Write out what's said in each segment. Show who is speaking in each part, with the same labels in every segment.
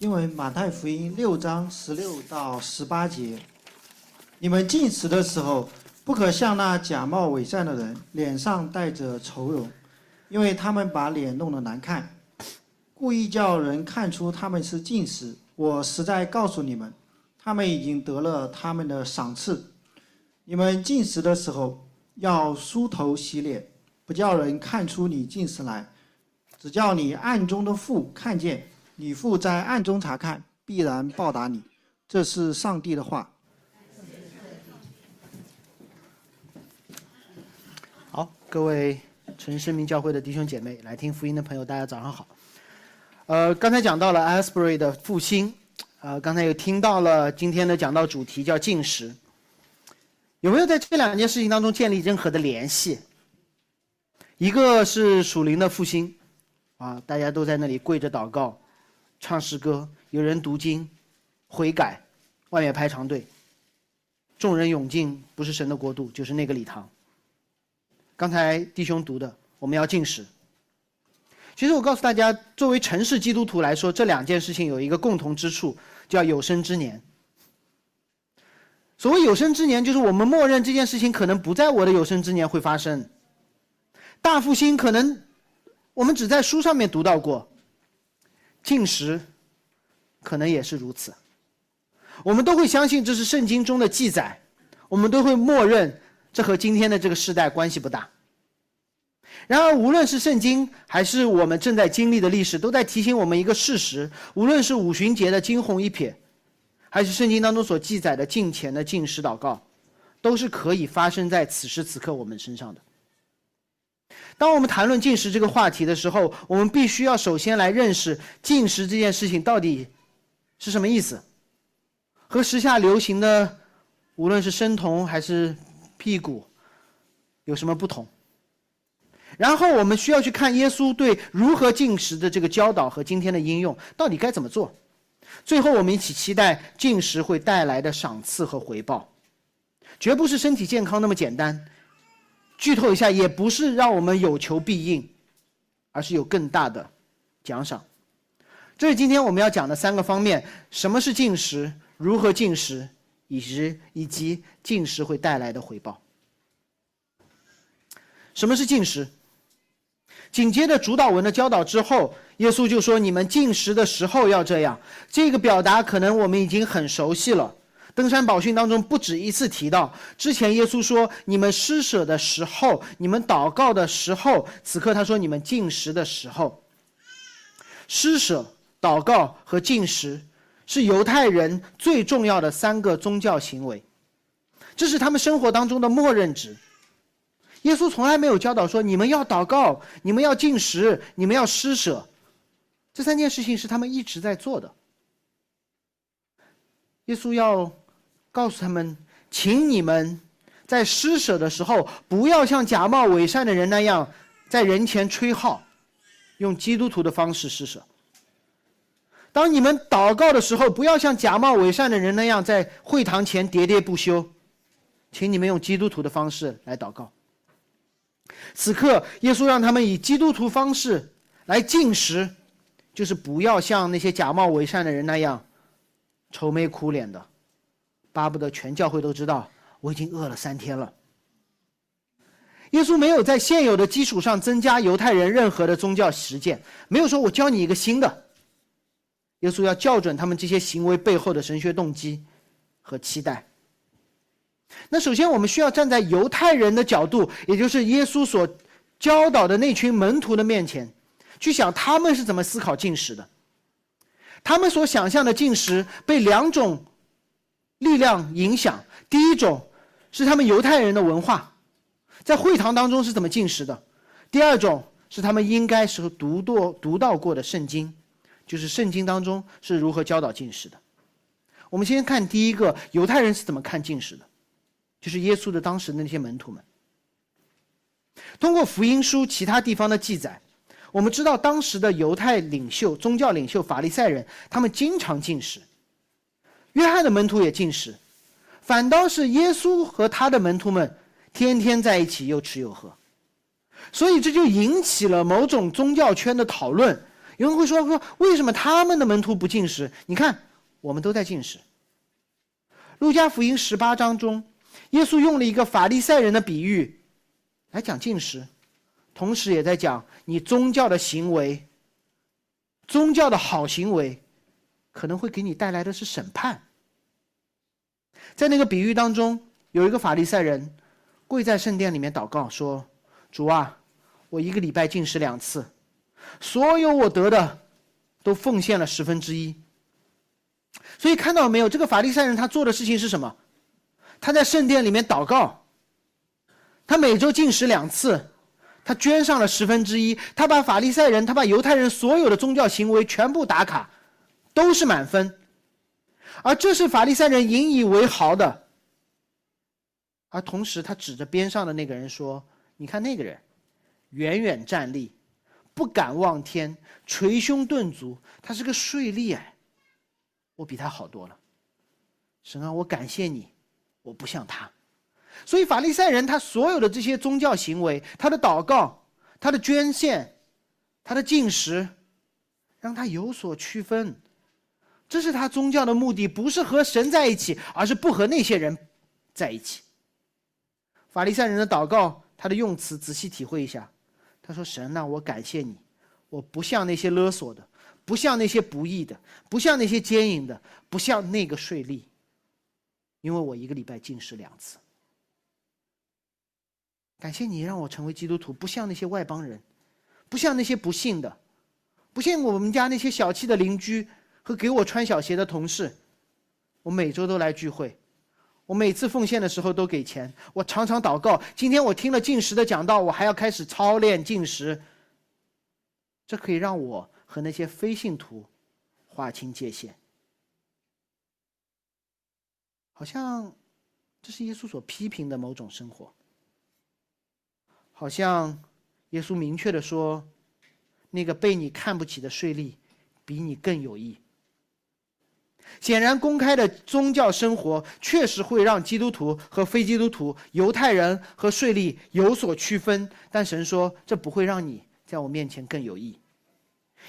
Speaker 1: 因为马太福音六章十六到十八节，你们进食的时候，不可像那假冒伪善的人，脸上带着愁容，因为他们把脸弄得难看，故意叫人看出他们是进食。我实在告诉你们，他们已经得了他们的赏赐。你们进食的时候，要梳头洗脸，不叫人看出你进食来，只叫你暗中的父看见。你父在暗中查看，必然报答你。这是上帝的话。
Speaker 2: 好，各位纯生命教会的弟兄姐妹，来听福音的朋友，大家早上好。呃，刚才讲到了 Asbury 的复兴，呃，刚才又听到了今天的讲到主题叫进食。有没有在这两件事情当中建立任何的联系？一个是属灵的复兴，啊，大家都在那里跪着祷告。唱诗歌，有人读经，悔改，外面排长队，众人涌进，不是神的国度，就是那个礼堂。刚才弟兄读的，我们要进食。其实我告诉大家，作为城市基督徒来说，这两件事情有一个共同之处，叫有生之年。所谓有生之年，就是我们默认这件事情可能不在我的有生之年会发生。大复兴可能我们只在书上面读到过。进食，可能也是如此。我们都会相信这是圣经中的记载，我们都会默认这和今天的这个时代关系不大。然而，无论是圣经还是我们正在经历的历史，都在提醒我们一个事实：无论是五旬节的惊鸿一瞥，还是圣经当中所记载的敬虔的进食祷告，都是可以发生在此时此刻我们身上的。当我们谈论进食这个话题的时候，我们必须要首先来认识进食这件事情到底是什么意思，和时下流行的无论是生酮还是辟谷有什么不同。然后我们需要去看耶稣对如何进食的这个教导和今天的应用到底该怎么做。最后，我们一起期待进食会带来的赏赐和回报，绝不是身体健康那么简单。剧透一下，也不是让我们有求必应，而是有更大的奖赏。这是今天我们要讲的三个方面：什么是进食，如何进食，以及以及进食会带来的回报。什么是进食？紧接着主导文的教导之后，耶稣就说：“你们进食的时候要这样。”这个表达可能我们已经很熟悉了。登山宝训当中不止一次提到，之前耶稣说：“你们施舍的时候，你们祷告的时候。”此刻他说：“你们进食的时候。”施舍、祷告和进食是犹太人最重要的三个宗教行为，这是他们生活当中的默认值。耶稣从来没有教导说：“你们要祷告，你们要进食，你们要施舍。”这三件事情是他们一直在做的。耶稣要。告诉他们，请你们在施舍的时候，不要像假冒伪善的人那样，在人前吹号，用基督徒的方式施舍。当你们祷告的时候，不要像假冒伪善的人那样，在会堂前喋喋不休，请你们用基督徒的方式来祷告。此刻，耶稣让他们以基督徒方式来进食，就是不要像那些假冒伪善的人那样，愁眉苦脸的。巴不得全教会都知道，我已经饿了三天了。耶稣没有在现有的基础上增加犹太人任何的宗教实践，没有说我教你一个新的。耶稣要校准他们这些行为背后的神学动机和期待。那首先，我们需要站在犹太人的角度，也就是耶稣所教导的那群门徒的面前，去想他们是怎么思考进食的。他们所想象的进食被两种。力量影响第一种是他们犹太人的文化，在会堂当中是怎么进食的；第二种是他们应该是读过、读到过的圣经，就是圣经当中是如何教导进食的。我们先看第一个，犹太人是怎么看进食的，就是耶稣的当时的那些门徒们。通过福音书其他地方的记载，我们知道当时的犹太领袖、宗教领袖法利赛人，他们经常进食。约翰的门徒也进食，反倒是耶稣和他的门徒们天天在一起又吃又喝，所以这就引起了某种宗教圈的讨论，有人会说说，为什么他们的门徒不进食？你看，我们都在进食。路加福音十八章中，耶稣用了一个法利赛人的比喻来讲进食，同时也在讲你宗教的行为，宗教的好行为，可能会给你带来的是审判。在那个比喻当中，有一个法利赛人跪在圣殿里面祷告说：“主啊，我一个礼拜进食两次。”所有我得的，都奉献了十分之一。所以看到没有，这个法利赛人他做的事情是什么？他在圣殿里面祷告，他每周进食两次，他捐上了十分之一。他把法利赛人，他把犹太人所有的宗教行为全部打卡，都是满分。而这是法利赛人引以为豪的。而同时，他指着边上的那个人说：“你看那个人，远远站立。”不敢望天，捶胸顿足，他是个税吏哎，我比他好多了。神啊，我感谢你，我不像他。所以法利赛人他所有的这些宗教行为，他的祷告，他的捐献，他的进食，让他有所区分。这是他宗教的目的，不是和神在一起，而是不和那些人在一起。法利赛人的祷告，他的用词仔细体会一下。他说：“神呐，我感谢你，我不像那些勒索的，不像那些不义的，不像那些奸淫的，不像那个税吏，因为我一个礼拜进食两次。感谢你让我成为基督徒，不像那些外邦人，不像那些不信的，不像我们家那些小气的邻居和给我穿小鞋的同事。我每周都来聚会。”我每次奉献的时候都给钱，我常常祷告。今天我听了进食的讲道，我还要开始操练进食。这可以让我和那些非信徒划清界限。好像这是耶稣所批评的某种生活。好像耶稣明确的说，那个被你看不起的税吏，比你更有益。显然，公开的宗教生活确实会让基督徒和非基督徒、犹太人和税吏有所区分。但神说，这不会让你在我面前更有益，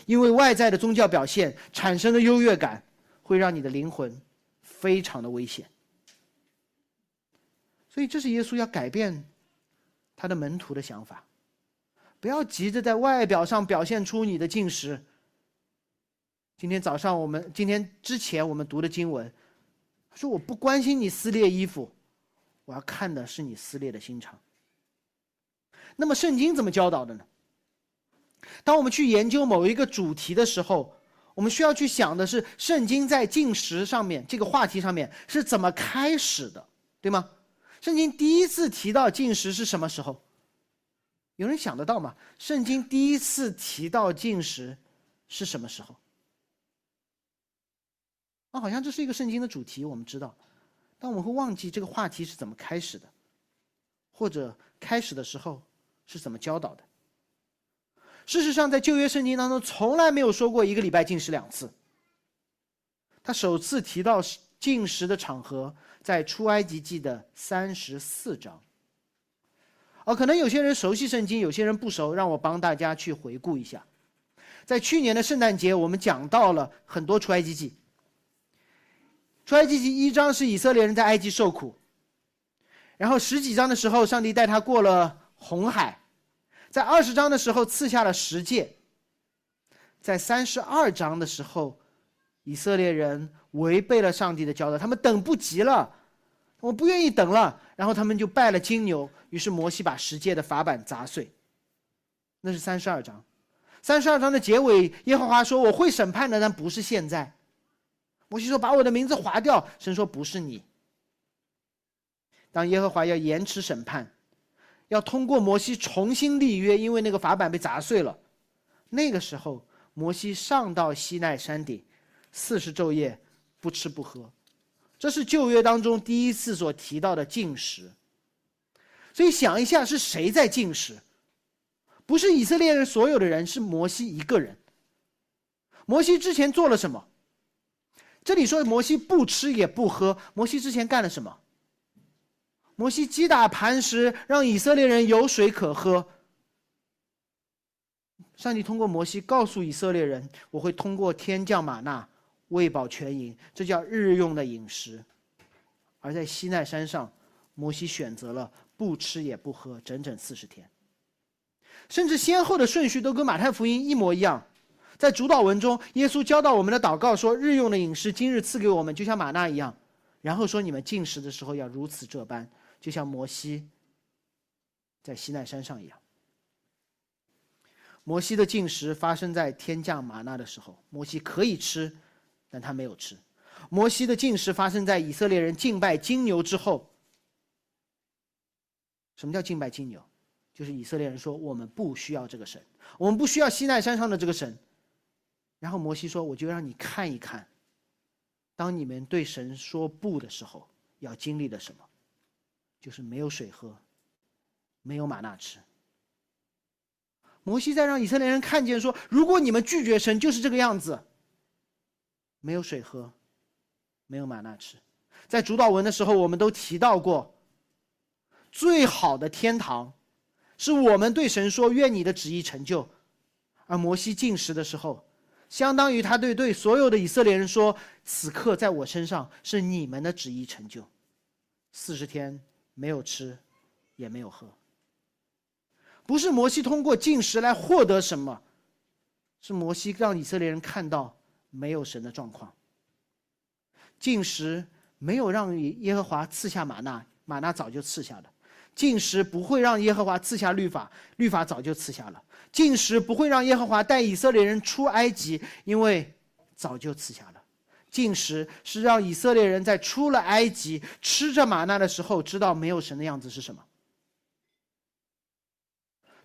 Speaker 2: 因为外在的宗教表现产生的优越感，会让你的灵魂非常的危险。所以，这是耶稣要改变他的门徒的想法，不要急着在外表上表现出你的进食。今天早上我们今天之前我们读的经文，说我不关心你撕裂衣服，我要看的是你撕裂的心肠。那么圣经怎么教导的呢？当我们去研究某一个主题的时候，我们需要去想的是圣经在进食上面这个话题上面是怎么开始的，对吗？圣经第一次提到进食是什么时候？有人想得到吗？圣经第一次提到进食是什么时候？啊，好像这是一个圣经的主题，我们知道，但我们会忘记这个话题是怎么开始的，或者开始的时候是怎么教导的。事实上，在旧约圣经当中，从来没有说过一个礼拜进食两次。他首次提到进食的场合在出埃及记的三十四章。哦，可能有些人熟悉圣经，有些人不熟，让我帮大家去回顾一下。在去年的圣诞节，我们讲到了很多出埃及记。出埃及记一章是以色列人在埃及受苦，然后十几章的时候，上帝带他过了红海，在二十章的时候赐下了十诫，在三十二章的时候，以色列人违背了上帝的交代，他们等不及了，我不愿意等了，然后他们就拜了金牛，于是摩西把十诫的法板砸碎，那是三十二章，三十二章的结尾，耶和华说我会审判的，但不是现在。摩西说：“把我的名字划掉。”神说：“不是你。”当耶和华要延迟审判，要通过摩西重新立约，因为那个法板被砸碎了。那个时候，摩西上到西奈山顶，四十昼夜不吃不喝。这是旧约当中第一次所提到的禁食。所以想一下，是谁在禁食？不是以色列人所有的人，是摩西一个人。摩西之前做了什么？这里说摩西不吃也不喝，摩西之前干了什么？摩西击打磐石，让以色列人有水可喝。上帝通过摩西告诉以色列人：“我会通过天降玛纳，喂饱全营，这叫日用的饮食。”而在西奈山上，摩西选择了不吃也不喝，整整四十天。甚至先后的顺序都跟马太福音一模一样。在主导文中，耶稣教导我们的祷告说：“日用的饮食今日赐给我们，就像玛纳一样。”然后说：“你们进食的时候要如此这般，就像摩西在西奈山上一样。”摩西的进食发生在天降玛纳的时候，摩西可以吃，但他没有吃。摩西的进食发生在以色列人敬拜金牛之后。什么叫敬拜金牛？就是以色列人说我们不需要这个神，我们不需要西奈山上的这个神。然后摩西说：“我就让你看一看，当你们对神说不的时候，要经历的什么，就是没有水喝，没有玛纳吃。”摩西在让以色列人看见说：“如果你们拒绝神，就是这个样子。没有水喝，没有玛纳吃。”在主导文的时候，我们都提到过，最好的天堂，是我们对神说：“愿你的旨意成就。”而摩西进食的时候，相当于他对对所有的以色列人说：“此刻在我身上是你们的旨意成就。”四十天没有吃，也没有喝。不是摩西通过进食来获得什么，是摩西让以色列人看到没有神的状况。进食没有让耶和华赐下玛纳，玛纳早就赐下了；进食不会让耶和华赐下律法，律法早就赐下了；进食不会让耶和华带以色列人出埃及，因为早就赐下了。进食是让以色列人在出了埃及吃着玛纳的时候，知道没有神的样子是什么。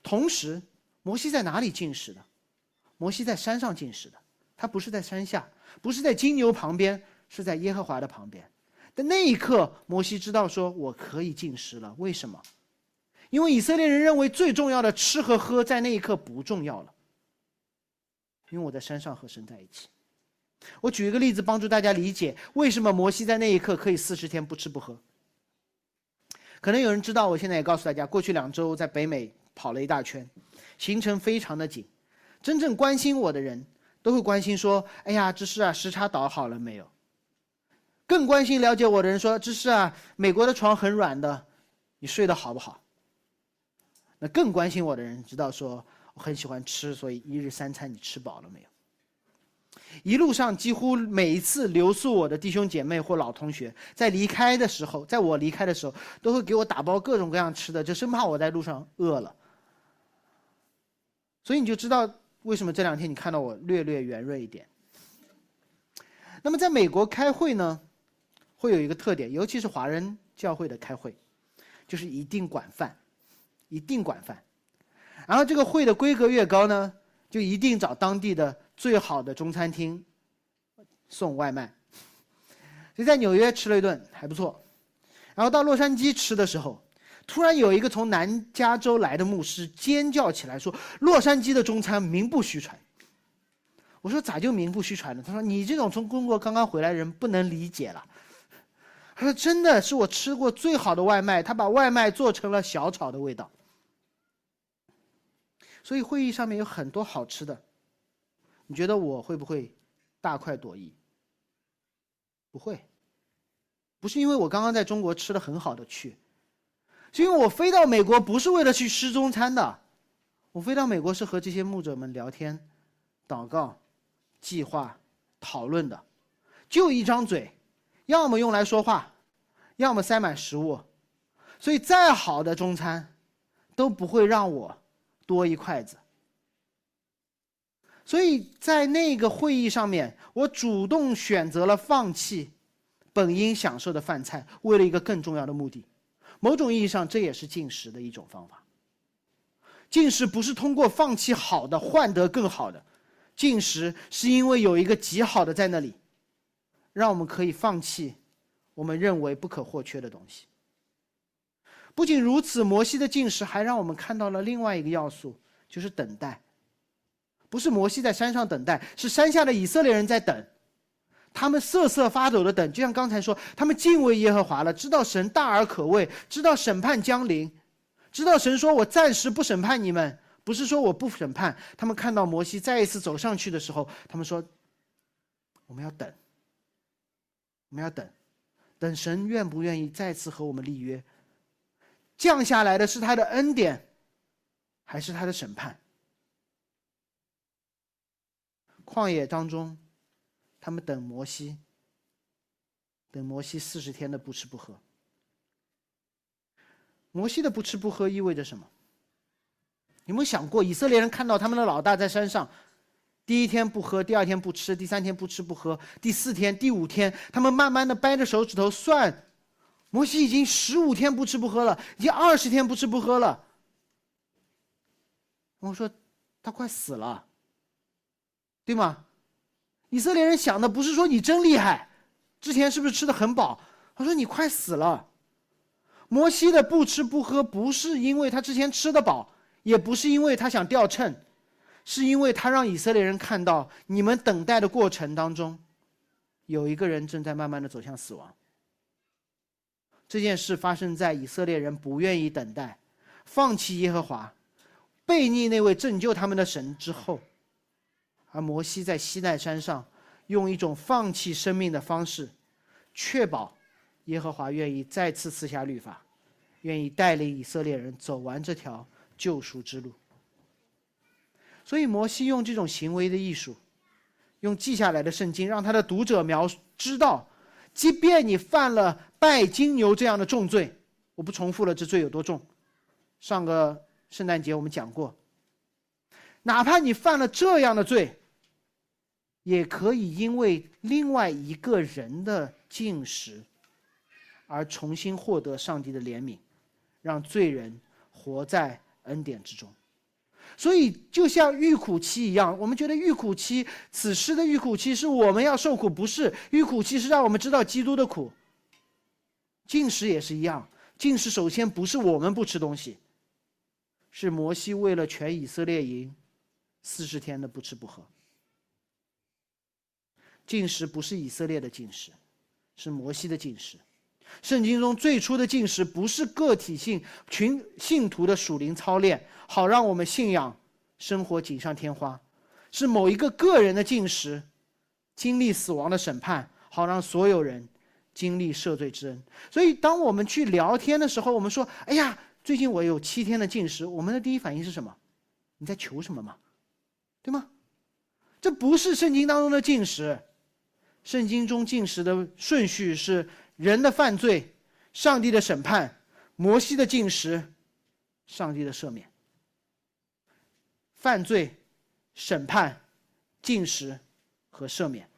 Speaker 2: 同时，摩西在哪里进食的？摩西在山上进食的，他不是在山下，不是在金牛旁边，是在耶和华的旁边。但那一刻，摩西知道说：“我可以进食了。”为什么？因为以色列人认为最重要的吃和喝在那一刻不重要了。因为我在山上和神在一起。我举一个例子，帮助大家理解为什么摩西在那一刻可以四十天不吃不喝。可能有人知道，我现在也告诉大家，过去两周在北美。跑了一大圈，行程非常的紧。真正关心我的人都会关心说：“哎呀，这是啊，时差倒好了没有？”更关心了解我的人说：“芝士啊，美国的床很软的，你睡得好不好？”那更关心我的人知道说：“我很喜欢吃，所以一日三餐你吃饱了没有？”一路上几乎每一次留宿我的弟兄姐妹或老同学，在离开的时候，在我离开的时候，都会给我打包各种各样吃的，就生怕我在路上饿了。所以你就知道为什么这两天你看到我略略圆润一点。那么在美国开会呢，会有一个特点，尤其是华人教会的开会，就是一定管饭，一定管饭。然后这个会的规格越高呢，就一定找当地的最好的中餐厅送外卖。所以在纽约吃了一顿还不错，然后到洛杉矶吃的时候。突然有一个从南加州来的牧师尖叫起来说：“洛杉矶的中餐名不虚传。”我说：“咋就名不虚传呢？”他说：“你这种从中国刚刚回来的人不能理解了。”他说：“真的是我吃过最好的外卖，他把外卖做成了小炒的味道。”所以会议上面有很多好吃的，你觉得我会不会大快朵颐？不会，不是因为我刚刚在中国吃的很好的去。是因为我飞到美国不是为了去吃中餐的，我飞到美国是和这些牧者们聊天、祷告、计划、讨论的，就一张嘴，要么用来说话，要么塞满食物，所以再好的中餐，都不会让我多一筷子。所以在那个会议上面，我主动选择了放弃本应享受的饭菜，为了一个更重要的目的。某种意义上，这也是进食的一种方法。进食不是通过放弃好的换得更好的，进食是因为有一个极好的在那里，让我们可以放弃我们认为不可或缺的东西。不仅如此，摩西的进食还让我们看到了另外一个要素，就是等待。不是摩西在山上等待，是山下的以色列人在等。他们瑟瑟发抖的等，就像刚才说，他们敬畏耶和华了，知道神大而可畏，知道审判将临，知道神说：“我暂时不审判你们，不是说我不审判。他们看到摩西再一次走上去的时候，他们说：“我们要等，我们要等，等神愿不愿意再次和我们立约？降下来的是他的恩典，还是他的审判？”旷野当中，他们等摩西，等摩西四十天的不吃不喝。摩西的不吃不喝意味着什么？有没有想过，以色列人看到他们的老大在山上，第一天不喝，第二天不吃，第三天不吃不喝，第四天、第五天，他们慢慢的掰着手指头算，摩西已经十五天不吃不喝了，已经二十天不吃不喝了。我说他快死了。对吗？以色列人想的不是说你真厉害，之前是不是吃的很饱？他说你快死了。摩西的不吃不喝不是因为他之前吃的饱，也不是因为他想掉秤，是因为他让以色列人看到你们等待的过程当中，有一个人正在慢慢的走向死亡。这件事发生在以色列人不愿意等待，放弃耶和华，背逆那位拯救他们的神之后。而摩西在西奈山上，用一种放弃生命的方式，确保耶和华愿意再次赐下律法，愿意带领以色列人走完这条救赎之路。所以，摩西用这种行为的艺术，用记下来的圣经，让他的读者描知道，即便你犯了拜金牛这样的重罪，我不重复了，这罪有多重。上个圣诞节我们讲过，哪怕你犯了这样的罪。也可以因为另外一个人的进食，而重新获得上帝的怜悯，让罪人活在恩典之中。所以，就像遇苦期一样，我们觉得遇苦期，此时的遇苦期是我们要受苦，不是遇苦期是让我们知道基督的苦。进食也是一样，进食首先不是我们不吃东西，是摩西为了全以色列营，四十天的不吃不喝。进食不是以色列的进食，是摩西的进食。圣经中最初的进食不是个体性群信徒的属灵操练，好让我们信仰生活锦上添花，是某一个个人的进食，经历死亡的审判，好让所有人经历赦罪之恩。所以，当我们去聊天的时候，我们说：“哎呀，最近我有七天的进食。”我们的第一反应是什么？你在求什么吗？对吗？这不是圣经当中的进食。圣经中进食的顺序是：人的犯罪，上帝的审判，摩西的进食，上帝的赦免。犯罪、审判、进食和赦免。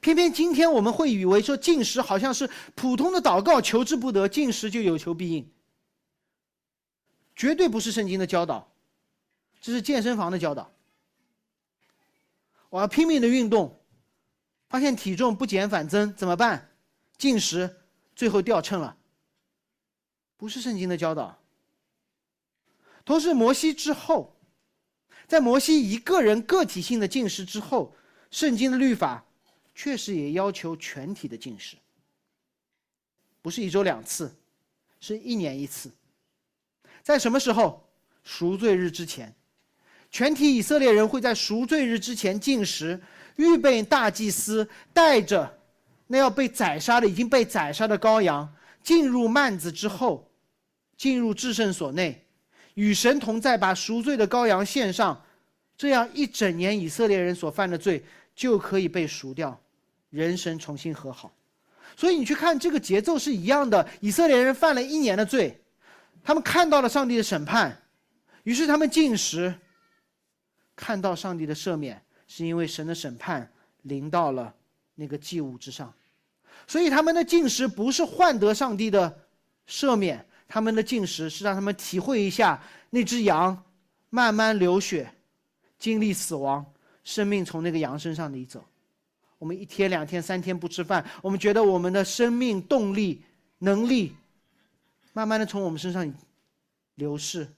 Speaker 2: 偏偏今天我们会以为说进食好像是普通的祷告，求之不得，进食就有求必应。绝对不是圣经的教导，这是健身房的教导。我要拼命的运动。发现体重不减反增怎么办？进食，最后掉秤了。不是圣经的教导。同时，摩西之后，在摩西一个人个体性的进食之后，圣经的律法确实也要求全体的进食。不是一周两次，是一年一次。在什么时候？赎罪日之前，全体以色列人会在赎罪日之前进食。预备大祭司带着那要被宰杀的、已经被宰杀的羔羊进入幔子之后，进入至圣所内，与神同在，把赎罪的羔羊献上，这样一整年以色列人所犯的罪就可以被赎掉，人神重新和好。所以你去看这个节奏是一样的，以色列人犯了一年的罪，他们看到了上帝的审判，于是他们进食，看到上帝的赦免。是因为神的审判临到了那个祭物之上，所以他们的进食不是换得上帝的赦免，他们的进食是让他们体会一下那只羊慢慢流血，经历死亡，生命从那个羊身上离走。我们一天、两天、三天不吃饭，我们觉得我们的生命动力、能力慢慢的从我们身上流逝。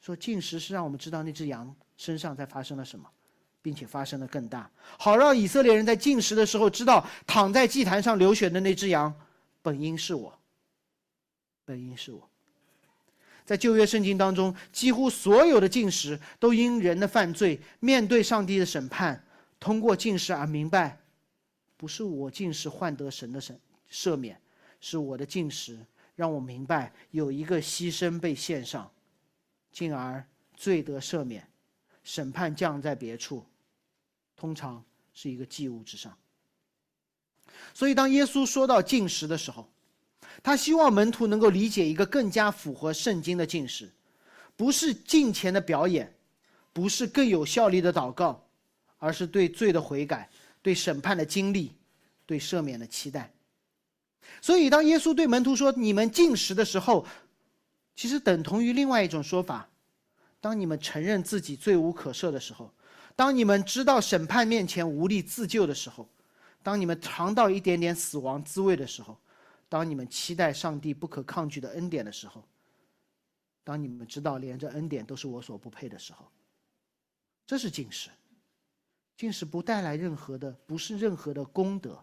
Speaker 2: 说进食是让我们知道那只羊身上在发生了什么。并且发生的更大，好让以色列人在进食的时候知道，躺在祭坛上流血的那只羊，本应是我，本应是我。在旧约圣经当中，几乎所有的进食都因人的犯罪面对上帝的审判，通过进食而明白，不是我进食换得神的审赦免，是我的进食让我明白有一个牺牲被献上，进而罪得赦免，审判降在别处，通常是一个祭物之上。所以，当耶稣说到进食的时候，他希望门徒能够理解一个更加符合圣经的进食，不是敬虔的表演，不是更有效力的祷告，而是对罪的悔改、对审判的经历、对赦免的期待。所以，当耶稣对门徒说“你们进食的时候”，其实等同于另外一种说法：当你们承认自己罪无可赦的时候，当你们知道审判面前无力自救的时候，当你们尝到一点点死亡滋味的时候。当你们期待上帝不可抗拒的恩典的时候，当你们知道连这恩典都是我所不配的时候，这是进食。进食不带来任何的，不是任何的功德。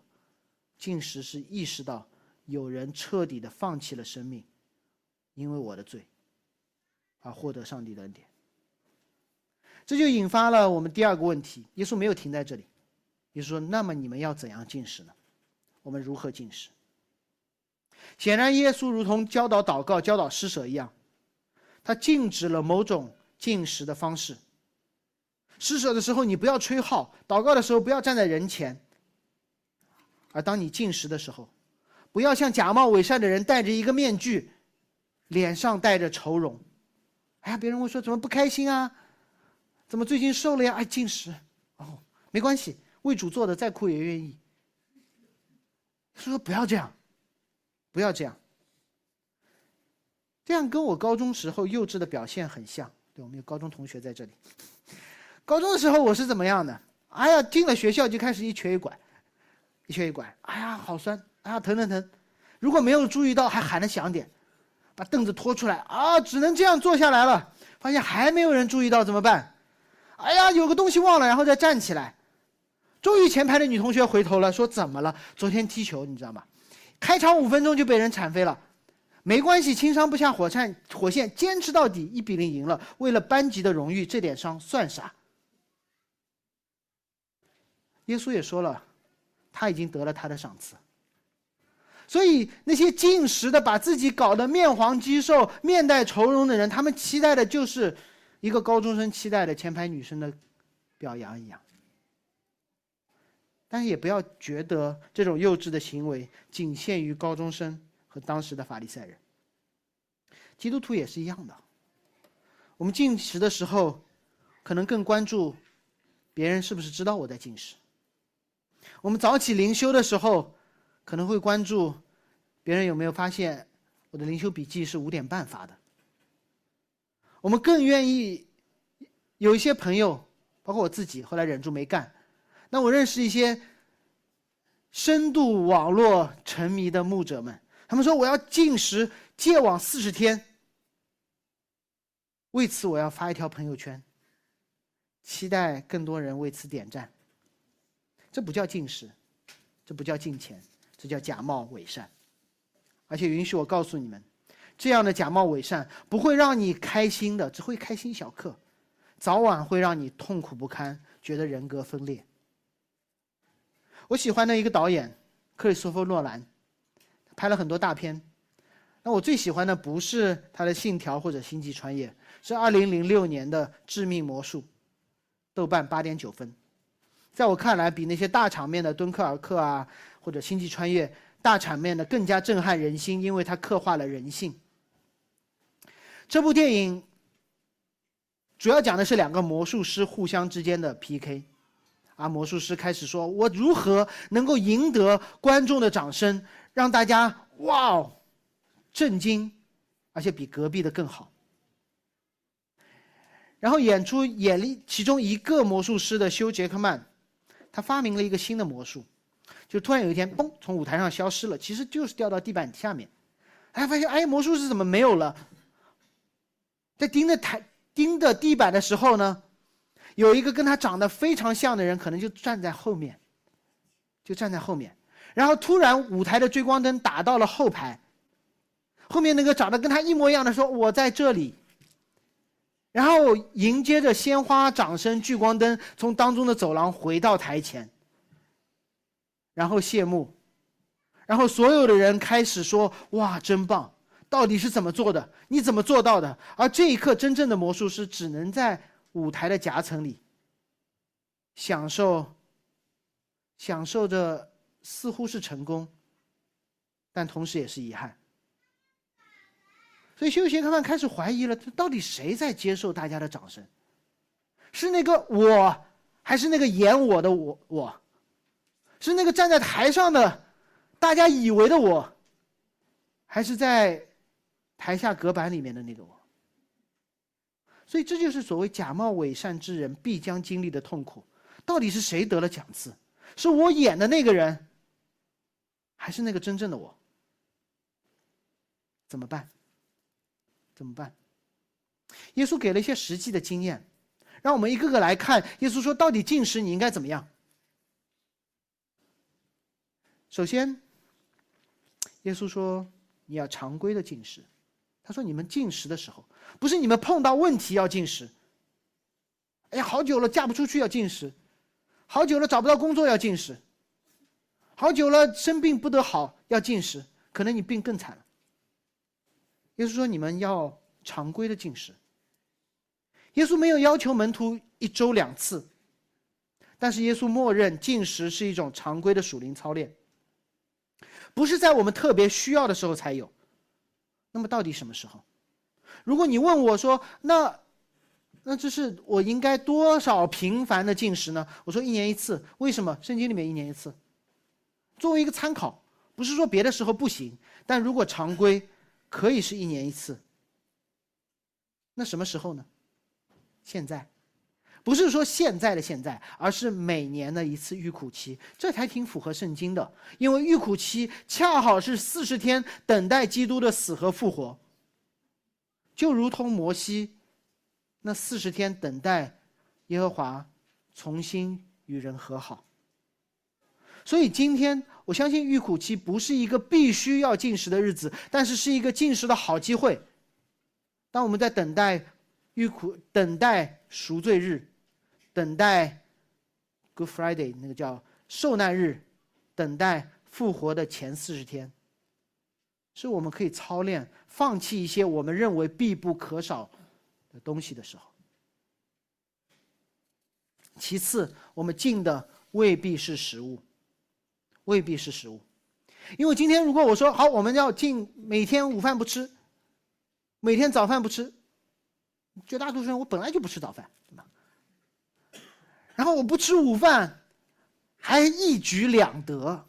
Speaker 2: 进食是意识到有人彻底的放弃了生命，因为我的罪，而获得上帝的恩典。这就引发了我们第二个问题。耶稣没有停在这里，耶稣说：“那么你们要怎样进食呢？我们如何进食？”显然，耶稣如同教导祷告、教导施舍一样，他禁止了某种进食的方式。施舍的时候，你不要吹号；祷告的时候，不要站在人前。而当你进食的时候，不要像假冒伪善的人戴着一个面具，脸上带着愁容。哎呀，别人会说怎么不开心啊？怎么最近瘦了呀？哎，进食哦，没关系，为主做的再苦也愿意。说不要这样。不要这样，这样跟我高中时候幼稚的表现很像。对我们有高中同学在这里。高中的时候我是怎么样的？哎呀，进了学校就开始一瘸一拐，一瘸一拐。哎呀，好酸！哎呀，疼疼疼！如果没有注意到，还喊得响点，把凳子拖出来啊，只能这样坐下来了。发现还没有人注意到怎么办？哎呀，有个东西忘了，然后再站起来。终于前排的女同学回头了，说怎么了？昨天踢球，你知道吗？开场五分钟就被人铲飞了，没关系，轻伤不下火线，火线坚持到底，一比零赢了。为了班级的荣誉，这点伤算啥？耶稣也说了，他已经得了他的赏赐。所以那些进食的，把自己搞得面黄肌瘦、面带愁容的人，他们期待的就是一个高中生期待的前排女生的表扬一样。但是也不要觉得这种幼稚的行为仅限于高中生和当时的法利赛人。基督徒也是一样的。我们进食的时候，可能更关注别人是不是知道我在进食。我们早起灵修的时候，可能会关注别人有没有发现我的灵修笔记是五点半发的。我们更愿意有一些朋友，包括我自己，后来忍住没干。那我认识一些深度网络沉迷的牧者们，他们说我要禁食戒网四十天，为此我要发一条朋友圈，期待更多人为此点赞。这不叫禁食，这不叫禁钱，这叫假冒伪善。而且允许我告诉你们，这样的假冒伪善不会让你开心的，只会开心小课，早晚会让你痛苦不堪，觉得人格分裂。我喜欢的一个导演，克里斯托弗·诺兰，拍了很多大片。那我最喜欢的不是他的《信条》或者《星际穿越》，是2006年的《致命魔术》，豆瓣8.9分。在我看来，比那些大场面的《敦刻尔克》啊或者《星际穿越》大场面的更加震撼人心，因为它刻画了人性。这部电影主要讲的是两个魔术师互相之间的 PK。啊！魔术师开始说：“我如何能够赢得观众的掌声，让大家哇哦震惊，而且比隔壁的更好？”然后演出演力其中一个魔术师的休·杰克曼，他发明了一个新的魔术，就突然有一天，嘣，从舞台上消失了，其实就是掉到地板下面。哎，发现哎，魔术师怎么没有了？在盯着台盯着地板的时候呢？有一个跟他长得非常像的人，可能就站在后面，就站在后面。然后突然舞台的追光灯打到了后排，后面那个长得跟他一模一样的说：“我在这里。”然后迎接着鲜花、掌声、聚光灯，从当中的走廊回到台前，然后谢幕，然后所有的人开始说：“哇，真棒！到底是怎么做的？你怎么做到的？”而这一刻，真正的魔术师只能在舞台的夹层里，享受，享受着似乎是成功，但同时也是遗憾。所以休闲看看开始怀疑了，到底谁在接受大家的掌声？是那个我，还是那个演我的我？我，是那个站在台上的，大家以为的我，还是在台下隔板里面的那个我？所以这就是所谓假冒伪善之人必将经历的痛苦。到底是谁得了奖次？是我演的那个人，还是那个真正的我？怎么办？怎么办？耶稣给了一些实际的经验，让我们一个个来看。耶稣说：“到底进食你应该怎么样？”首先，耶稣说：“你要常规的进食。”他说：“你们进食的时候，不是你们碰到问题要进食。哎呀，好久了嫁不出去要进食，好久了找不到工作要进食，好久了生病不得好要进食，可能你病更惨了。”耶稣说：“你们要常规的进食。”耶稣没有要求门徒一周两次，但是耶稣默认进食是一种常规的属灵操练，不是在我们特别需要的时候才有。那么到底什么时候？如果你问我说：“那那这是我应该多少频繁的进食呢？”我说：“一年一次。”为什么？圣经里面一年一次，作为一个参考，不是说别的时候不行，但如果常规。可以是一年一次，那什么时候呢？现在，不是说现在的现在，而是每年的一次预苦期，这才挺符合圣经的。因为预苦期恰好是四十天等待基督的死和复活，就如同摩西那四十天等待耶和华重新与人和好。所以今天。我相信预苦期不是一个必须要进食的日子，但是是一个进食的好机会。当我们在等待预苦、等待赎罪日、等待 Good Friday 那个叫受难日、等待复活的前四十天，是我们可以操练放弃一些我们认为必不可少的东西的时候。其次，我们进的未必是食物。未必是食物，因为今天如果我说好，我们要进每天午饭不吃，每天早饭不吃，绝大多数人我本来就不吃早饭，对吧？然后我不吃午饭，还一举两得。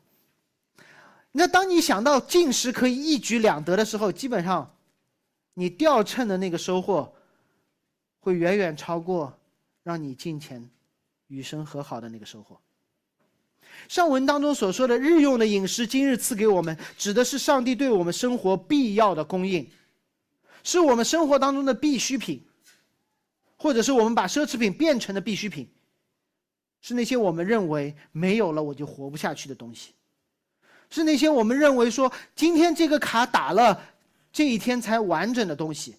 Speaker 2: 那当你想到进食可以一举两得的时候，基本上，你掉秤的那个收获，会远远超过让你进钱与生和好的那个收获。上文当中所说的日用的饮食，今日赐给我们，指的是上帝对我们生活必要的供应，是我们生活当中的必需品，或者是我们把奢侈品变成的必需品，是那些我们认为没有了我就活不下去的东西，是那些我们认为说今天这个卡打了，这一天才完整的东西。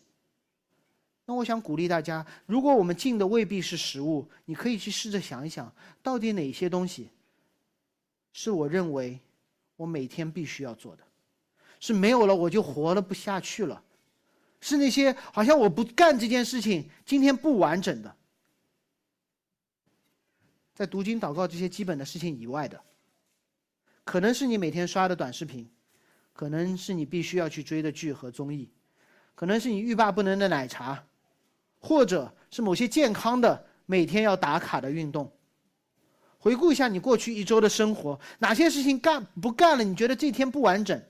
Speaker 2: 那我想鼓励大家，如果我们进的未必是食物，你可以去试着想一想，到底哪些东西。是我认为，我每天必须要做的，是没有了我就活了不下去了，是那些好像我不干这件事情，今天不完整的，在读经祷告这些基本的事情以外的，可能是你每天刷的短视频，可能是你必须要去追的剧和综艺，可能是你欲罢不能的奶茶，或者是某些健康的每天要打卡的运动。回顾一下你过去一周的生活，哪些事情干不干了？你觉得这天不完整？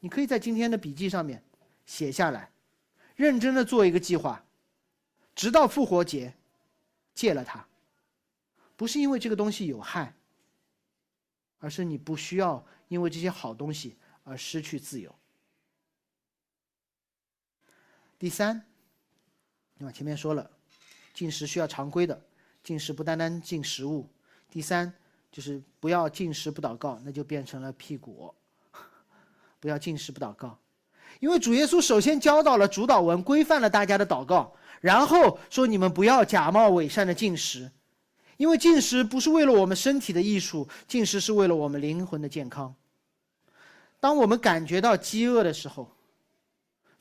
Speaker 2: 你可以在今天的笔记上面写下来，认真的做一个计划，直到复活节戒了它。不是因为这个东西有害，而是你不需要因为这些好东西而失去自由。第三，那前面说了，进食需要常规的，进食不单单进食物。第三，就是不要进食不祷告，那就变成了屁股。不要进食不祷告，因为主耶稣首先教导了主导文，规范了大家的祷告，然后说你们不要假冒伪善的进食，因为进食不是为了我们身体的艺术，进食是为了我们灵魂的健康。当我们感觉到饥饿的时候，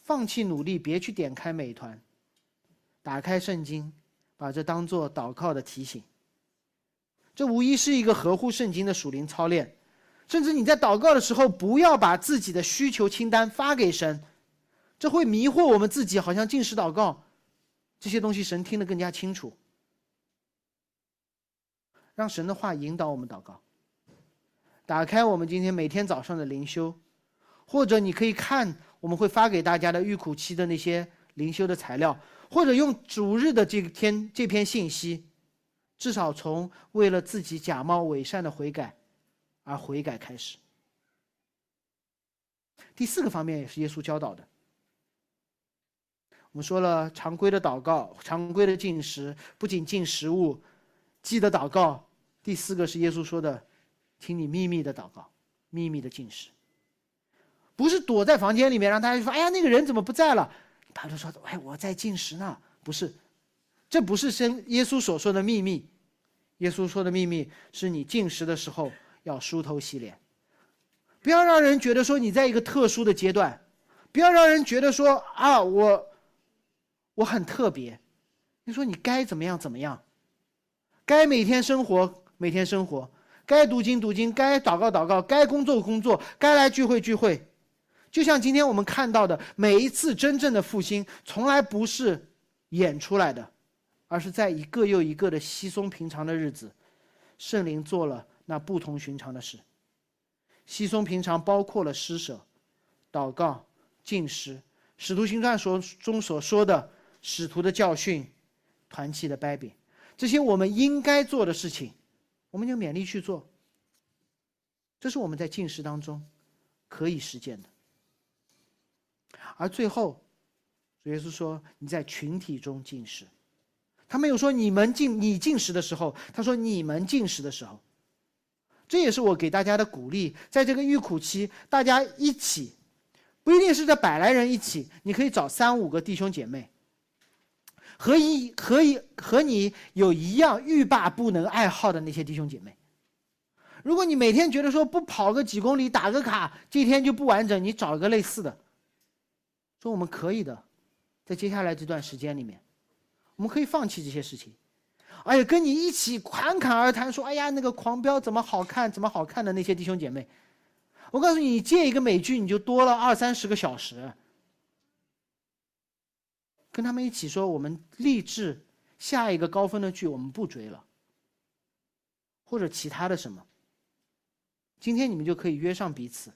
Speaker 2: 放弃努力，别去点开美团，打开圣经，把这当做祷告的提醒。这无疑是一个合乎圣经的属灵操练。甚至你在祷告的时候，不要把自己的需求清单发给神，这会迷惑我们自己，好像进食祷告这些东西神听得更加清楚。让神的话引导我们祷告。打开我们今天每天早上的灵修，或者你可以看我们会发给大家的预苦期的那些灵修的材料，或者用主日的这篇这篇信息，至少从为了自己假冒伪善的悔改。而悔改开始。第四个方面也是耶稣教导的。我们说了，常规的祷告、常规的进食，不仅进食物，记得祷告。第四个是耶稣说的，请你秘密的祷告，秘密的进食，不是躲在房间里面让大家说：“哎呀，那个人怎么不在了？”他就说：“哎，我在进食呢。”不是，这不是生耶稣所说的秘密。耶稣说的秘密是你进食的时候。要梳头洗脸，不要让人觉得说你在一个特殊的阶段，不要让人觉得说啊我我很特别。你说你该怎么样怎么样，该每天生活每天生活，该读经读经，该祷告祷告，该工作工作，该来聚会聚会。就像今天我们看到的，每一次真正的复兴，从来不是演出来的，而是在一个又一个的稀松平常的日子，圣灵做了。那不同寻常的事，稀松平常，包括了施舍、祷告、进食，使徒行传所中所说的使徒的教训、团契的掰饼，这些我们应该做的事情，我们就勉力去做。这是我们在进食当中可以实践的。而最后，主耶稣说：“你在群体中进食。”他没有说你们进你进食的时候，他说你们进食的时候。这也是我给大家的鼓励，在这个预苦期，大家一起，不一定是这百来人一起，你可以找三五个弟兄姐妹，和一和一和你有一样欲罢不能爱好的那些弟兄姐妹。如果你每天觉得说不跑个几公里打个卡，这一天就不完整，你找一个类似的，说我们可以的，在接下来这段时间里面，我们可以放弃这些事情。哎呀，跟你一起侃侃而谈，说：“哎呀，那个狂飙怎么好看，怎么好看的那些弟兄姐妹。”我告诉，你借一个美剧，你就多了二三十个小时。跟他们一起说，我们立志下一个高分的剧，我们不追了，或者其他的什么。今天你们就可以约上彼此，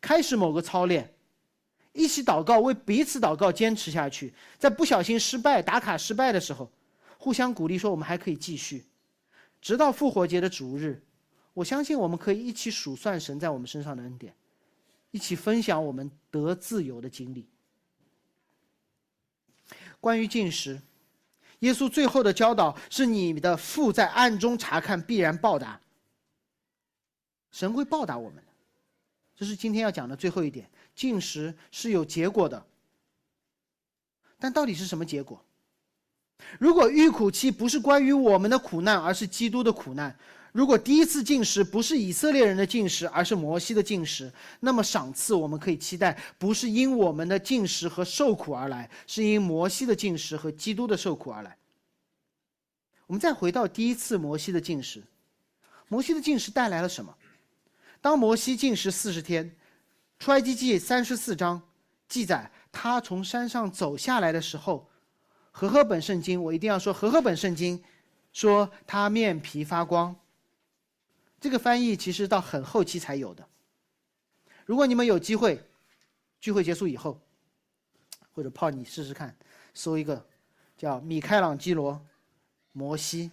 Speaker 2: 开始某个操练，一起祷告，为彼此祷告，坚持下去。在不小心失败、打卡失败的时候。互相鼓励，说我们还可以继续，直到复活节的主日。我相信我们可以一起数算神在我们身上的恩典，一起分享我们得自由的经历。关于进食，耶稣最后的教导是：你的父在暗中查看，必然报答。神会报答我们的，这是今天要讲的最后一点。进食是有结果的，但到底是什么结果？如果遇苦期不是关于我们的苦难，而是基督的苦难；如果第一次进食不是以色列人的进食，而是摩西的进食，那么赏赐我们可以期待，不是因我们的进食和受苦而来，是因摩西的进食和基督的受苦而来。我们再回到第一次摩西的进食，摩西的进食带来了什么？当摩西进食四十天，出埃及记三十四章记载他从山上走下来的时候。和合本圣经，我一定要说和合本圣经，说他面皮发光。这个翻译其实到很后期才有的。如果你们有机会，聚会结束以后，或者泡你试试看，搜一个叫米开朗基罗摩西，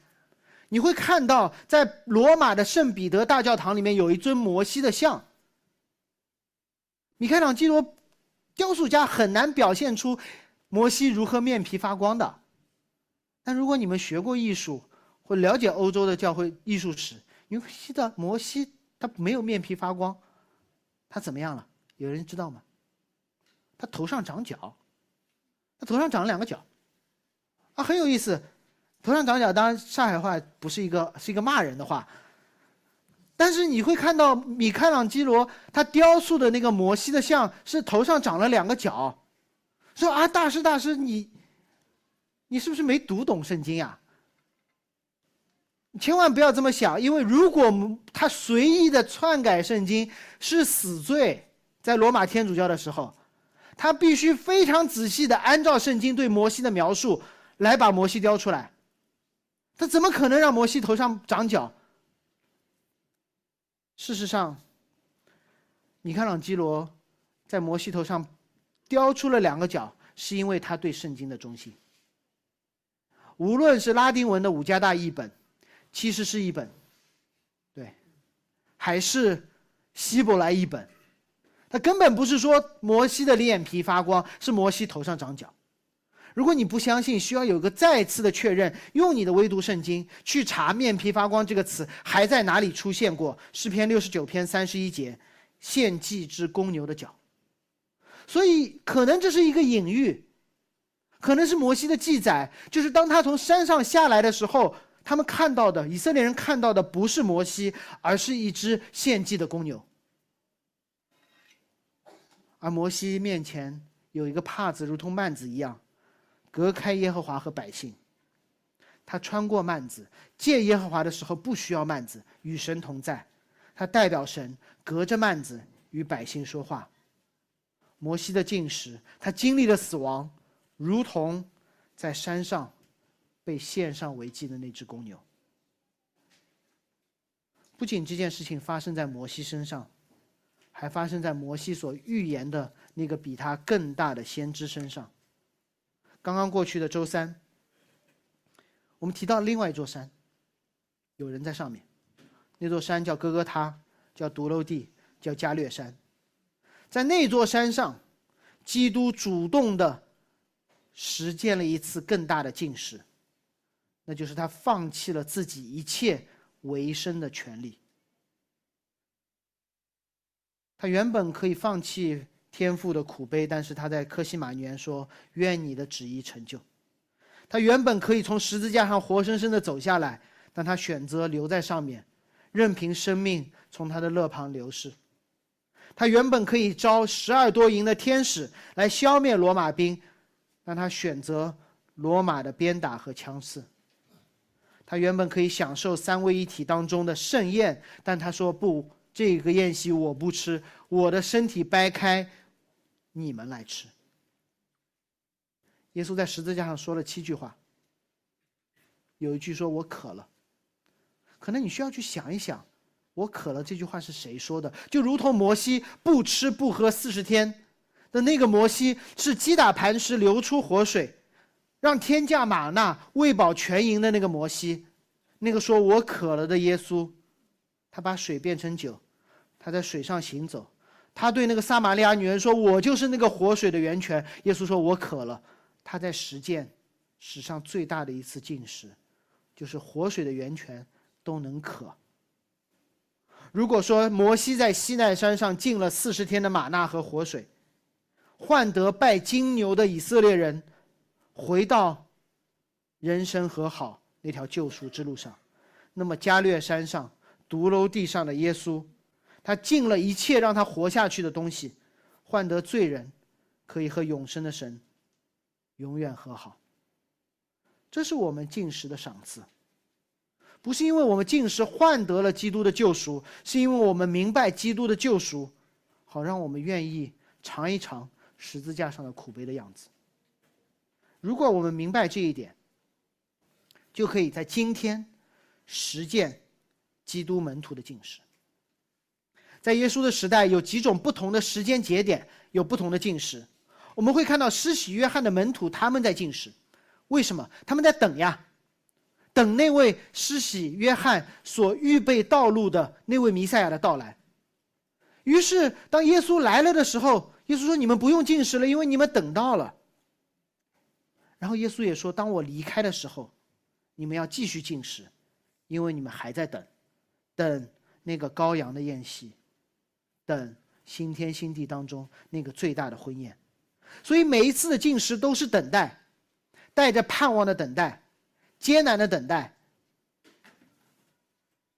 Speaker 2: 你会看到在罗马的圣彼得大教堂里面有一尊摩西的像。米开朗基罗雕塑家很难表现出。摩西如何面皮发光的？但如果你们学过艺术或了解欧洲的教会艺术史，你会记得摩西他没有面皮发光，他怎么样了？有人知道吗？他头上长角，他头上长了两个角，啊，很有意思。头上长角，当然上海话不是一个是一个骂人的话，但是你会看到米开朗基罗他雕塑的那个摩西的像是头上长了两个角，说啊，大师大师，你你是不是没读懂圣经呀？千万不要这么想，因为如果他随意的篡改圣经是死罪，在罗马天主教的时候，他必须非常仔细的按照圣经对摩西的描述来把摩西雕出来。他怎么可能让摩西头上长角？事实上，米开朗基罗在摩西头上雕出了两个角，是因为他对圣经的忠心。无论是拉丁文的五加大译本。其实是一本，对，还是希伯来一本，他根本不是说摩西的脸皮发光，是摩西头上长角。如果你不相信，需要有个再次的确认，用你的微读圣经去查“面皮发光”这个词还在哪里出现过。诗篇六十九篇三十一节，献祭之公牛的角。所以可能这是一个隐喻，可能是摩西的记载，就是当他从山上下来的时候。他们看到的，以色列人看到的不是摩西，而是一只献祭的公牛。而摩西面前有一个帕子，如同幔子一样，隔开耶和华和百姓。他穿过幔子，见耶和华的时候不需要幔子，与神同在。他代表神，隔着幔子与百姓说话。摩西的进食，他经历了死亡，如同在山上。被献上为祭的那只公牛，不仅这件事情发生在摩西身上，还发生在摩西所预言的那个比他更大的先知身上。刚刚过去的周三，我们提到另外一座山，有人在上面，那座山叫哥哥他，叫独楼地，叫加略山。在那座山上，基督主动的实践了一次更大的进食。那就是他放弃了自己一切维生的权利。他原本可以放弃天父的苦悲，但是他在科西玛园说：“愿你的旨意成就。”他原本可以从十字架上活生生的走下来，但他选择留在上面，任凭生命从他的肋旁流逝。他原本可以招十二多营的天使来消灭罗马兵，但他选择罗马的鞭打和枪刺。他原本可以享受三位一体当中的盛宴，但他说不，这个宴席我不吃，我的身体掰开，你们来吃。耶稣在十字架上说了七句话，有一句说我渴了，可能你需要去想一想，我渴了这句话是谁说的？就如同摩西不吃不喝四十天的那个摩西，是击打磐石流出活水。让天价玛纳喂饱全营的那个摩西，那个说我渴了的耶稣，他把水变成酒，他在水上行走，他对那个撒玛利亚女人说：“我就是那个活水的源泉。”耶稣说：“我渴了。”他在实践史上最大的一次进食，就是活水的源泉都能渴。如果说摩西在西奈山上进了四十天的玛纳和活水，换得拜金牛的以色列人。回到人生和好那条救赎之路上，那么加略山上独楼地上的耶稣，他尽了一切让他活下去的东西，换得罪人可以和永生的神永远和好。这是我们进食的赏赐，不是因为我们进食换得了基督的救赎，是因为我们明白基督的救赎，好让我们愿意尝一尝十字架上的苦悲的样子。如果我们明白这一点，就可以在今天实践基督门徒的进食。在耶稣的时代，有几种不同的时间节点，有不同的进食。我们会看到施洗约翰的门徒他们在进食，为什么？他们在等呀，等那位施洗约翰所预备道路的那位弥赛亚的到来。于是，当耶稣来了的时候，耶稣说：“你们不用进食了，因为你们等到了。”然后耶稣也说：“当我离开的时候，你们要继续进食，因为你们还在等，等那个羔羊的宴席，等新天新地当中那个最大的婚宴。所以每一次的进食都是等待，带着盼望的等待，艰难的等待，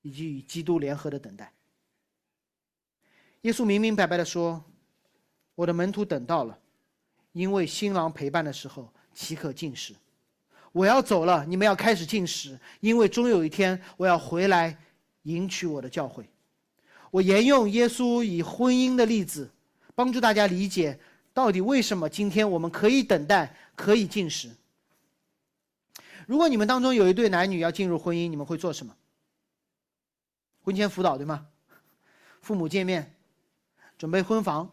Speaker 2: 以及与基督联合的等待。耶稣明明白白的说：“我的门徒等到了，因为新郎陪伴的时候岂可进食？我要走了，你们要开始进食，因为终有一天我要回来迎娶我的教会。”我沿用耶稣以婚姻的例子，帮助大家理解到底为什么今天我们可以等待，可以进食。如果你们当中有一对男女要进入婚姻，你们会做什么？婚前辅导对吗？父母见面。准备婚房，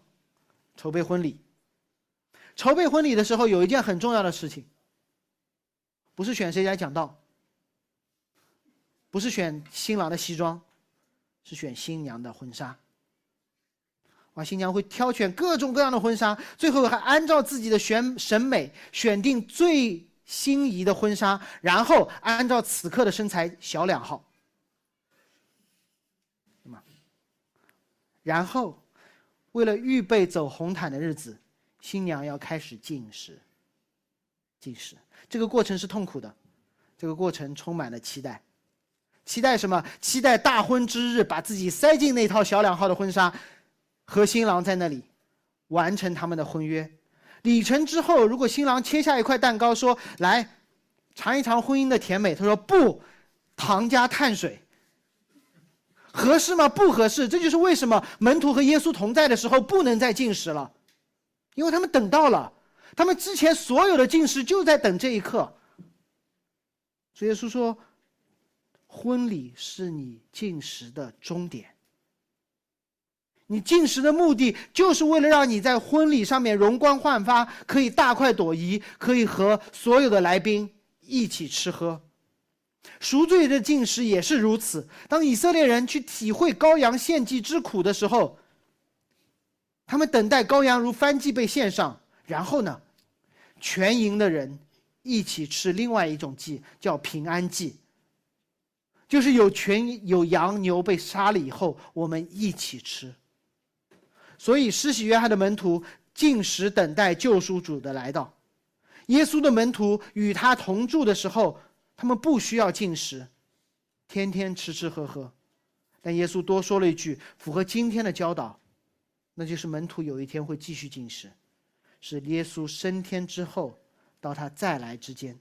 Speaker 2: 筹备婚礼。筹备婚礼的时候，有一件很重要的事情，不是选谁来讲道，不是选新郎的西装，是选新娘的婚纱。哇，新娘会挑选各种各样的婚纱，最后还按照自己的选审美选定最心仪的婚纱，然后按照此刻的身材小两号，然后。为了预备走红毯的日子，新娘要开始进食。进食这个过程是痛苦的，这个过程充满了期待。期待什么？期待大婚之日，把自己塞进那套小两号的婚纱，和新郎在那里完成他们的婚约。礼成之后，如果新郎切下一块蛋糕，说：“来尝一尝婚姻的甜美。”他说：“不，糖加碳水。”合适吗？不合适。这就是为什么门徒和耶稣同在的时候不能再进食了，因为他们等到了，他们之前所有的进食就在等这一刻。主耶稣说：“婚礼是你进食的终点，你进食的目的就是为了让你在婚礼上面容光焕发，可以大快朵颐，可以和所有的来宾一起吃喝。”赎罪的进食也是如此。当以色列人去体会羔羊献祭之苦的时候，他们等待羔羊如翻祭被献上，然后呢，全营的人一起吃另外一种祭，叫平安祭，就是有全有羊牛被杀了以后，我们一起吃。所以施洗约翰的门徒进食等待救赎主的来到，耶稣的门徒与他同住的时候。他们不需要进食，天天吃吃喝喝，但耶稣多说了一句符合今天的教导，那就是门徒有一天会继续进食，是耶稣升天之后到他再来之间。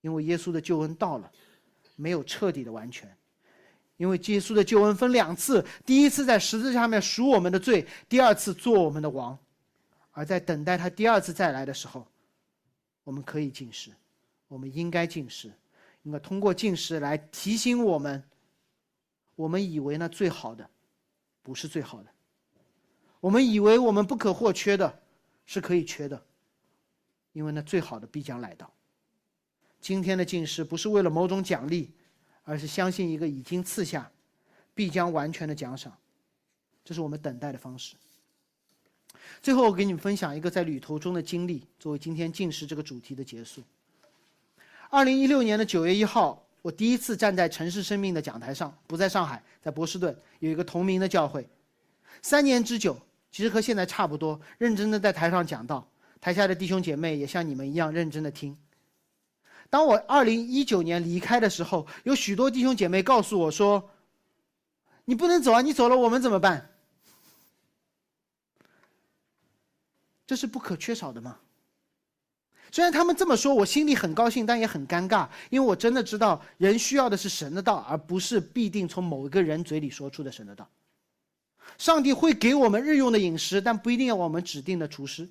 Speaker 2: 因为耶稣的救恩到了，没有彻底的完全，因为耶稣的救恩分两次，第一次在十字架上面赎我们的罪，第二次做我们的王，而在等待他第二次再来的时候，我们可以进食。我们应该进食，应该通过进食来提醒我们：我们以为那最好的，不是最好的；我们以为我们不可或缺的，是可以缺的，因为那最好的必将来到。今天的进食不是为了某种奖励，而是相信一个已经赐下、必将完全的奖赏，这是我们等待的方式。最后，我给你们分享一个在旅途中的经历，作为今天进食这个主题的结束。二零一六年的九月一号，我第一次站在城市生命的讲台上，不在上海，在波士顿有一个同名的教会。三年之久，其实和现在差不多，认真的在台上讲道，台下的弟兄姐妹也像你们一样认真的听。当我二零一九年离开的时候，有许多弟兄姐妹告诉我说：“你不能走啊，你走了我们怎么办？”这是不可缺少的吗？虽然他们这么说，我心里很高兴，但也很尴尬，因为我真的知道，人需要的是神的道，而不是必定从某一个人嘴里说出的神的道。上帝会给我们日用的饮食，但不一定要我们指定的厨师。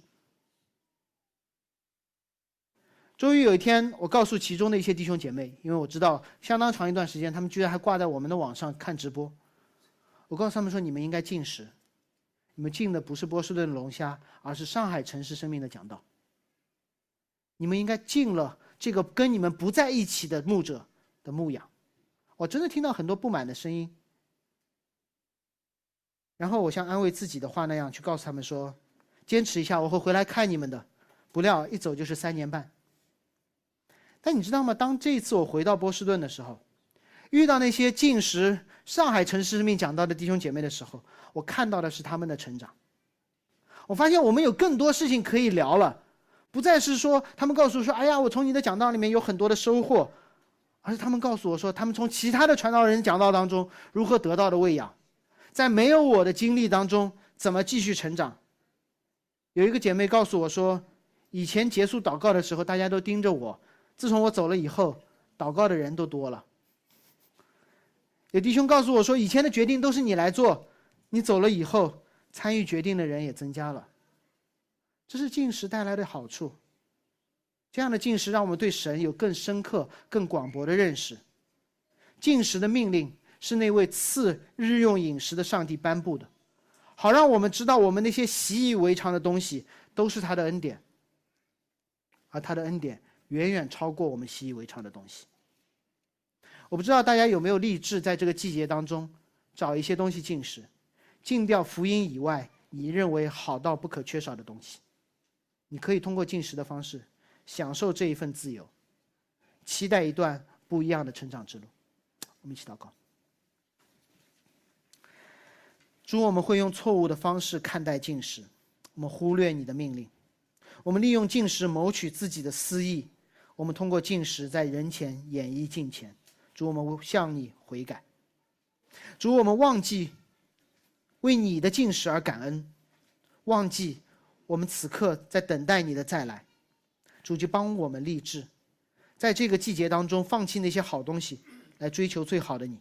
Speaker 2: 终于有一天，我告诉其中的一些弟兄姐妹，因为我知道相当长一段时间，他们居然还挂在我们的网上看直播。我告诉他们说：“你们应该进食，你们进的不是波士顿龙虾，而是上海城市生命的讲道。”你们应该进了这个跟你们不在一起的牧者的牧养，我真的听到很多不满的声音。然后我像安慰自己的话那样去告诉他们说：“坚持一下，我会回来看你们的。”不料一走就是三年半。但你知道吗？当这一次我回到波士顿的时候，遇到那些进食上海城市生命讲道的弟兄姐妹的时候，我看到的是他们的成长。我发现我们有更多事情可以聊了，不再是说他们告诉我说：“哎呀，我从你的讲道里面有很多的收获。”而是他们告诉我说，他们从其他的传道人讲道当中如何得到的喂养，在没有我的经历当中怎么继续成长。有一个姐妹告诉我说，以前结束祷告的时候，大家都盯着我；自从我走了以后，祷告的人都多了。有弟兄告诉我说，以前的决定都是你来做，你走了以后，参与决定的人也增加了。这是进食带来的好处。这样的进食让我们对神有更深刻、更广博的认识。进食的命令是那位赐日用饮食的上帝颁布的，好让我们知道我们那些习以为常的东西都是他的恩典，而他的恩典远远超过我们习以为常的东西。我不知道大家有没有立志在这个季节当中找一些东西进食，禁掉福音以外你认为好到不可缺少的东西。你可以通过进食的方式。享受这一份自由，期待一段不一样的成长之路。我们一起祷告。主，我们会用错误的方式看待进食，我们忽略你的命令，我们利用进食谋取自己的私欲，我们通过进食在人前演绎敬虔。主，我们向你悔改。主，我们忘记为你的进食而感恩，忘记我们此刻在等待你的再来。主就帮我们立志，在这个季节当中放弃那些好东西，来追求最好的你。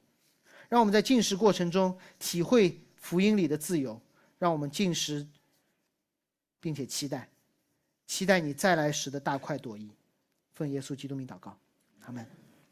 Speaker 2: 让我们在进食过程中体会福音里的自由，让我们进食，并且期待，期待你再来时的大快朵颐。奉耶稣基督名祷告，阿门。